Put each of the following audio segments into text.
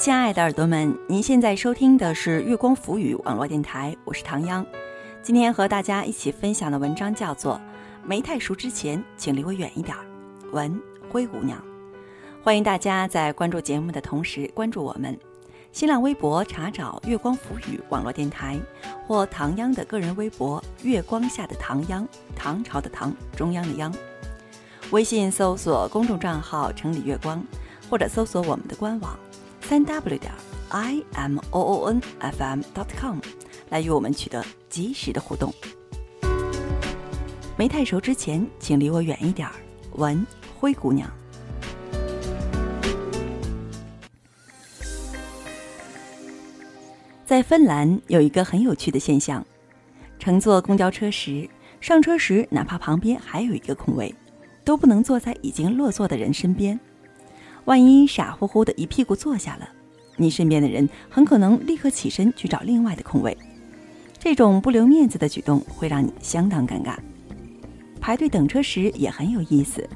亲爱的耳朵们，您现在收听的是月光浮语网络电台，我是唐央。今天和大家一起分享的文章叫做《没太熟之前，请离我远一点》，文灰姑娘。欢迎大家在关注节目的同时关注我们，新浪微博查找“月光浮语网络电台”或唐央的个人微博“月光下的唐央”，唐朝的唐，中央的央。微信搜索公众账号“城里月光”，或者搜索我们的官网。三 w 点 i m o o n f m dot com 来与我们取得及时的互动。没太熟之前，请离我远一点儿。文灰姑娘，在芬兰有一个很有趣的现象：乘坐公交车时，上车时哪怕旁边还有一个空位，都不能坐在已经落座的人身边。万一傻乎乎的一屁股坐下了，你身边的人很可能立刻起身去找另外的空位。这种不留面子的举动会让你相当尴尬。排队等车时也很有意思，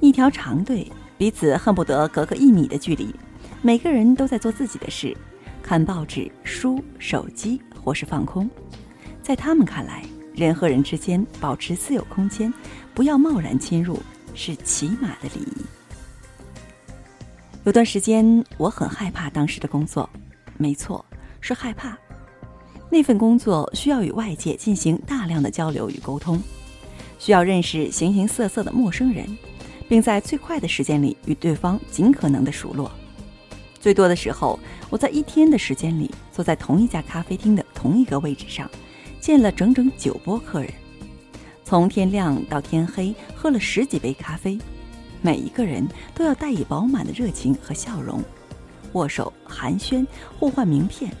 一条长队，彼此恨不得隔个一米的距离，每个人都在做自己的事，看报纸、书、手机或是放空。在他们看来，人和人之间保持私有空间，不要贸然侵入，是起码的礼仪。有段时间，我很害怕当时的工作，没错，是害怕。那份工作需要与外界进行大量的交流与沟通，需要认识形形色色的陌生人，并在最快的时间里与对方尽可能的熟络。最多的时候，我在一天的时间里坐在同一家咖啡厅的同一个位置上，见了整整九波客人，从天亮到天黑，喝了十几杯咖啡。每一个人都要带以饱满的热情和笑容，握手寒暄，互换名片。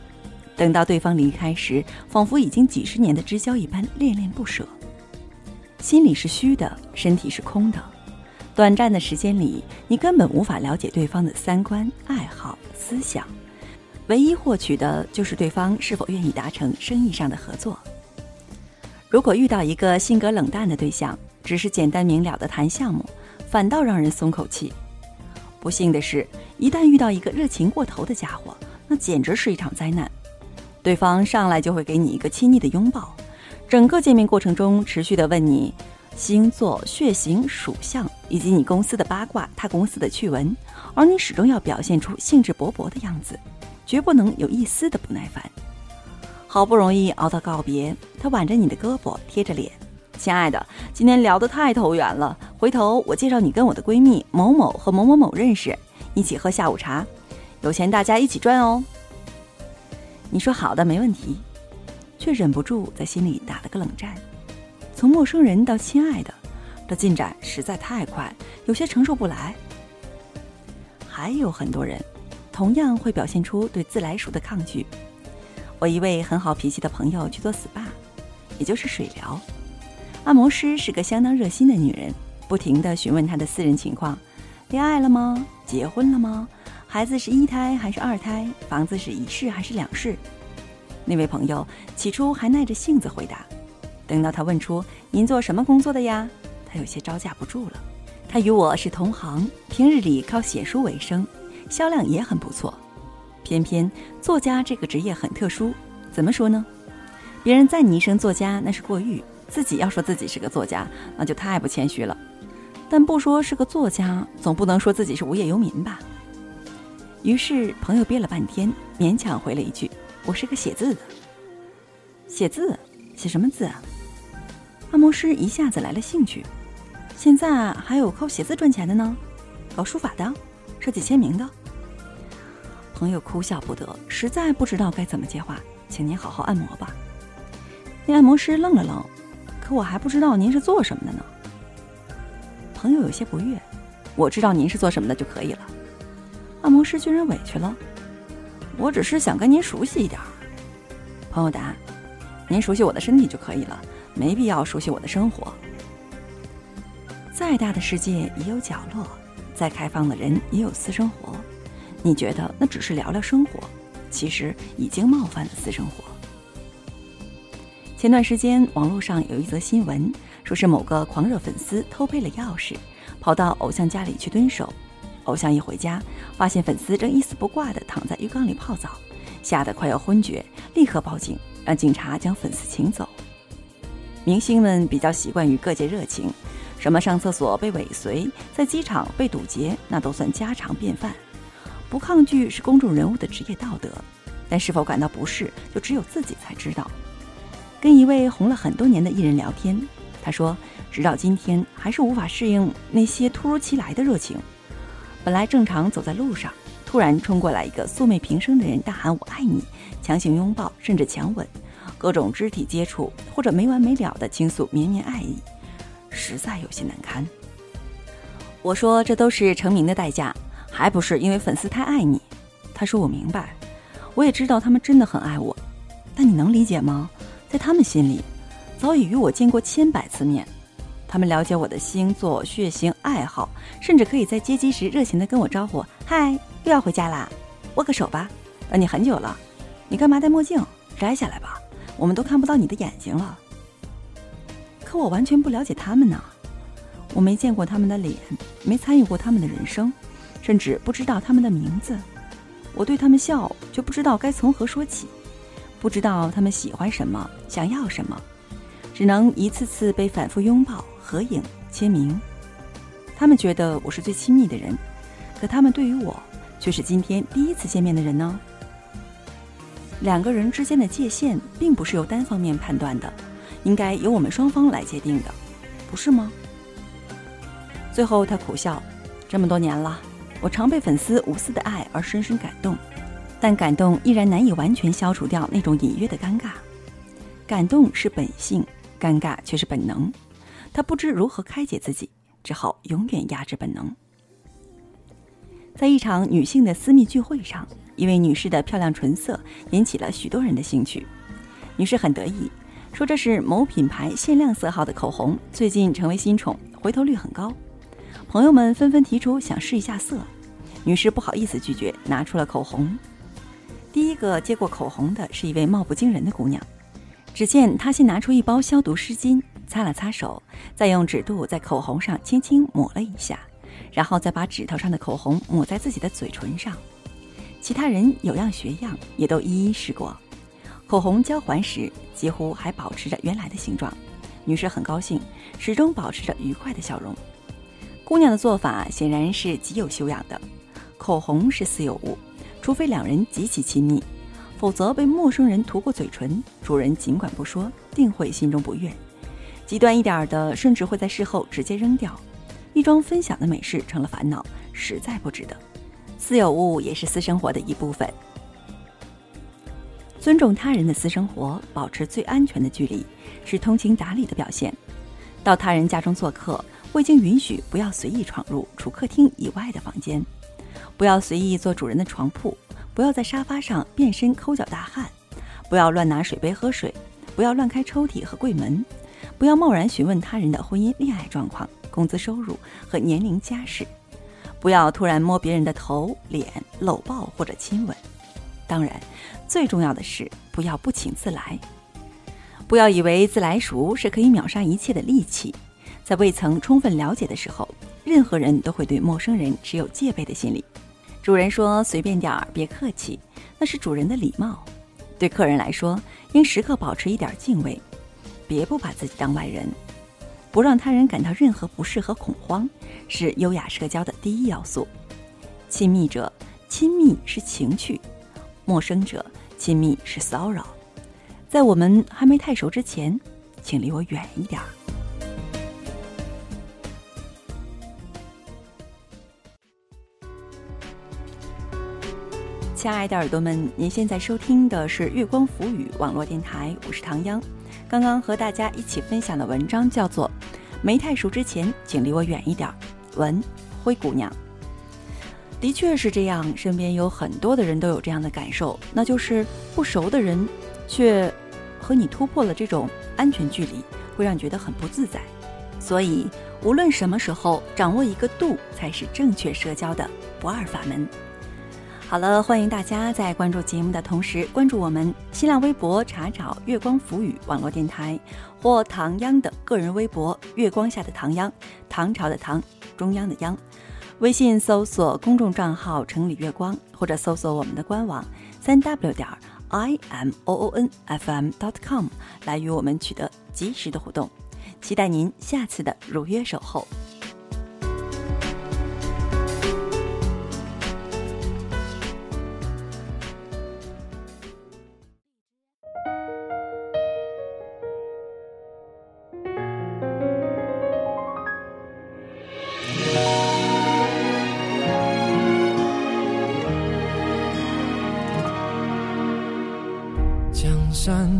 等到对方离开时，仿佛已经几十年的知交一般恋恋不舍。心里是虚的，身体是空的。短暂的时间里，你根本无法了解对方的三观、爱好、思想，唯一获取的就是对方是否愿意达成生意上的合作。如果遇到一个性格冷淡的对象，只是简单明了的谈项目。反倒让人松口气。不幸的是，一旦遇到一个热情过头的家伙，那简直是一场灾难。对方上来就会给你一个亲昵的拥抱，整个见面过程中持续的问你星座、血型、属相以及你公司的八卦、他公司的趣闻，而你始终要表现出兴致勃勃的样子，绝不能有一丝的不耐烦。好不容易熬到告别，他挽着你的胳膊，贴着脸。亲爱的，今天聊得太投缘了。回头我介绍你跟我的闺蜜某某和某某某认识，一起喝下午茶，有钱大家一起赚哦。你说好的，没问题，却忍不住在心里打了个冷战。从陌生人到亲爱的，这进展实在太快，有些承受不来。还有很多人，同样会表现出对自来熟的抗拒。我一位很好脾气的朋友去做 SPA，也就是水疗。按摩师是个相当热心的女人，不停地询问她的私人情况：恋爱了吗？结婚了吗？孩子是一胎还是二胎？房子是一室还是两室？那位朋友起初还耐着性子回答，等到他问出“您做什么工作的呀？”他有些招架不住了。他与我是同行，平日里靠写书为生，销量也很不错。偏偏作家这个职业很特殊，怎么说呢？别人赞你一声作家，那是过誉。自己要说自己是个作家，那就太不谦虚了。但不说是个作家，总不能说自己是无业游民吧？于是朋友憋了半天，勉强回了一句：“我是个写字的。”写字？写什么字啊？按摩师一下子来了兴趣。现在还有靠写字赚钱的呢？搞书法的，设计签名的。朋友哭笑不得，实在不知道该怎么接话。请您好好按摩吧。那按摩师愣了愣。可我还不知道您是做什么的呢。朋友有些不悦，我知道您是做什么的就可以了。按摩师居然委屈了，我只是想跟您熟悉一点。朋友答：“您熟悉我的身体就可以了，没必要熟悉我的生活。再大的世界也有角落，再开放的人也有私生活。你觉得那只是聊聊生活，其实已经冒犯了私生活。”前段时间，网络上有一则新闻，说是某个狂热粉丝偷配了钥匙，跑到偶像家里去蹲守。偶像一回家，发现粉丝正一丝不挂地躺在浴缸里泡澡，吓得快要昏厥，立刻报警，让警察将粉丝请走。明星们比较习惯于各界热情，什么上厕所被尾随，在机场被堵截，那都算家常便饭。不抗拒是公众人物的职业道德，但是否感到不适，就只有自己才知道。跟一位红了很多年的艺人聊天，他说，直到今天还是无法适应那些突如其来的热情。本来正常走在路上，突然冲过来一个素昧平生的人，大喊“我爱你”，强行拥抱，甚至强吻，各种肢体接触，或者没完没了的倾诉绵绵爱意，实在有些难堪。我说这都是成名的代价，还不是因为粉丝太爱你？他说我明白，我也知道他们真的很爱我，但你能理解吗？在他们心里，早已与我见过千百次面。他们了解我的星座、血型、爱好，甚至可以在接机时热情地跟我招呼：“嗨，又要回家啦，握个手吧，等你很久了。你干嘛戴墨镜？摘下来吧，我们都看不到你的眼睛了。”可我完全不了解他们呢，我没见过他们的脸，没参与过他们的人生，甚至不知道他们的名字。我对他们笑，却不知道该从何说起，不知道他们喜欢什么，想要什么，只能一次次被反复拥抱。合影签名，他们觉得我是最亲密的人，可他们对于我却是今天第一次见面的人呢。两个人之间的界限并不是由单方面判断的，应该由我们双方来界定的，不是吗？最后他苦笑，这么多年了，我常被粉丝无私的爱而深深感动，但感动依然难以完全消除掉那种隐约的尴尬。感动是本性，尴尬却是本能。他不知如何开解自己，只好永远压制本能。在一场女性的私密聚会上，一位女士的漂亮唇色引起了许多人的兴趣。女士很得意，说这是某品牌限量色号的口红，最近成为新宠，回头率很高。朋友们纷纷提出想试一下色，女士不好意思拒绝，拿出了口红。第一个接过口红的是一位貌不惊人的姑娘，只见她先拿出一包消毒湿巾。擦了擦手，再用指肚在口红上轻轻抹了一下，然后再把指头上的口红抹在自己的嘴唇上。其他人有样学样，也都一一试过。口红交还时，几乎还保持着原来的形状。女士很高兴，始终保持着愉快的笑容。姑娘的做法显然是极有修养的。口红是私有物，除非两人极其亲密，否则被陌生人涂过嘴唇，主人尽管不说，定会心中不悦。极端一点的，甚至会在事后直接扔掉。一桩分享的美事成了烦恼，实在不值得。私有物也是私生活的一部分。尊重他人的私生活，保持最安全的距离，是通情达理的表现。到他人家中做客，未经允许，不要随意闯入除客厅以外的房间，不要随意坐主人的床铺，不要在沙发上变身抠脚大汉，不要乱拿水杯喝水，不要乱开抽屉和柜门。不要贸然询问他人的婚姻、恋爱状况、工资收入和年龄、家世。不要突然摸别人的头、脸、搂抱或者亲吻。当然，最重要的是不要不请自来。不要以为自来熟是可以秒杀一切的利器。在未曾充分了解的时候，任何人都会对陌生人持有戒备的心理。主人说：“随便点儿，别客气。”那是主人的礼貌。对客人来说，应时刻保持一点敬畏。别不把自己当外人，不让他人感到任何不适和恐慌，是优雅社交的第一要素。亲密者，亲密是情趣；陌生者，亲密是骚扰。在我们还没太熟之前，请离我远一点儿。亲爱的耳朵们，您现在收听的是月光浮语网络电台，我是唐央。刚刚和大家一起分享的文章叫做《没太熟之前，请离我远一点》。文灰姑娘，的确是这样。身边有很多的人都有这样的感受，那就是不熟的人，却和你突破了这种安全距离，会让你觉得很不自在。所以，无论什么时候，掌握一个度，才是正确社交的不二法门。好了，欢迎大家在关注节目的同时，关注我们新浪微博，查找“月光浮语”网络电台，或唐央的个人微博“月光下的唐央”，唐朝的唐，中央的央。微信搜索公众账号“城里月光”，或者搜索我们的官网三 w 点 i m o o n f m dot com 来与我们取得及时的互动。期待您下次的如约守候。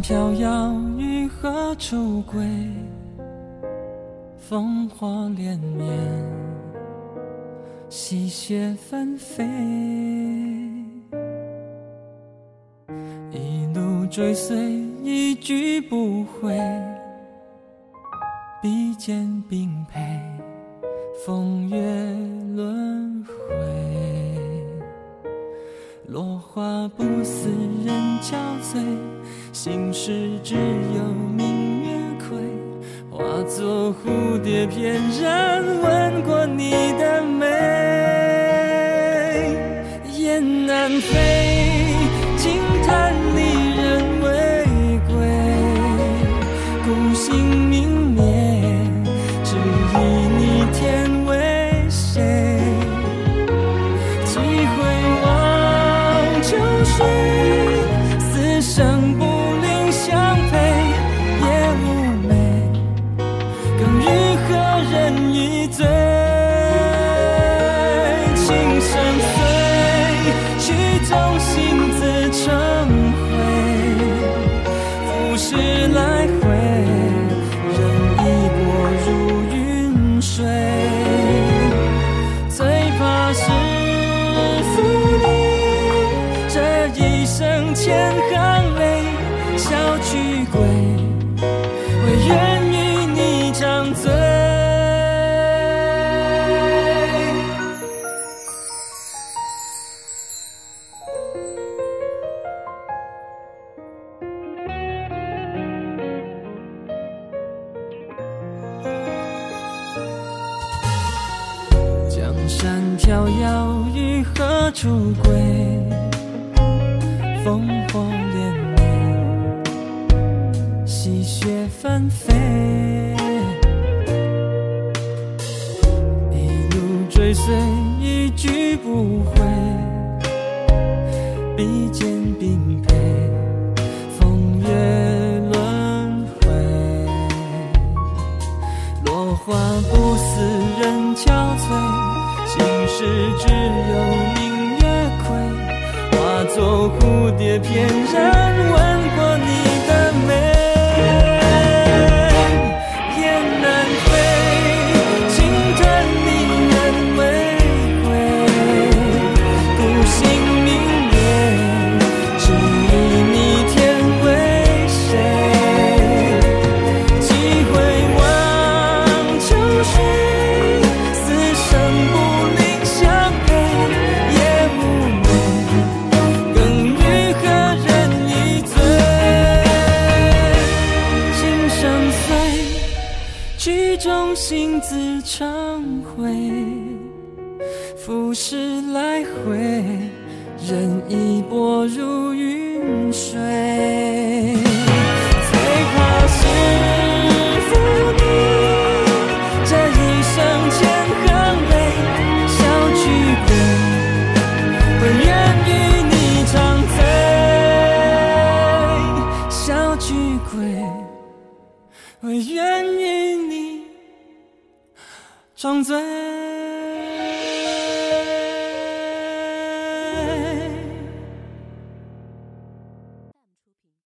飘摇，于何处归？烽火连绵，细雪纷飞。一路追随，一去不回。比肩并配，风月轮回。落花不似人憔悴。心事只有明月窥，化作蝴蝶翩然吻过人一醉，情深醉，曲中心字成灰。浮世来回，人一波如云水。最怕是负你，这一生千行泪，笑去归，唯愿。烽火连绵，细雪纷飞，一路追随，一去不回，比肩并配，风月轮回，落花不似人憔悴，心事只有蝴蝶翩心自成灰浮世来回，任意波如云水。张嘴。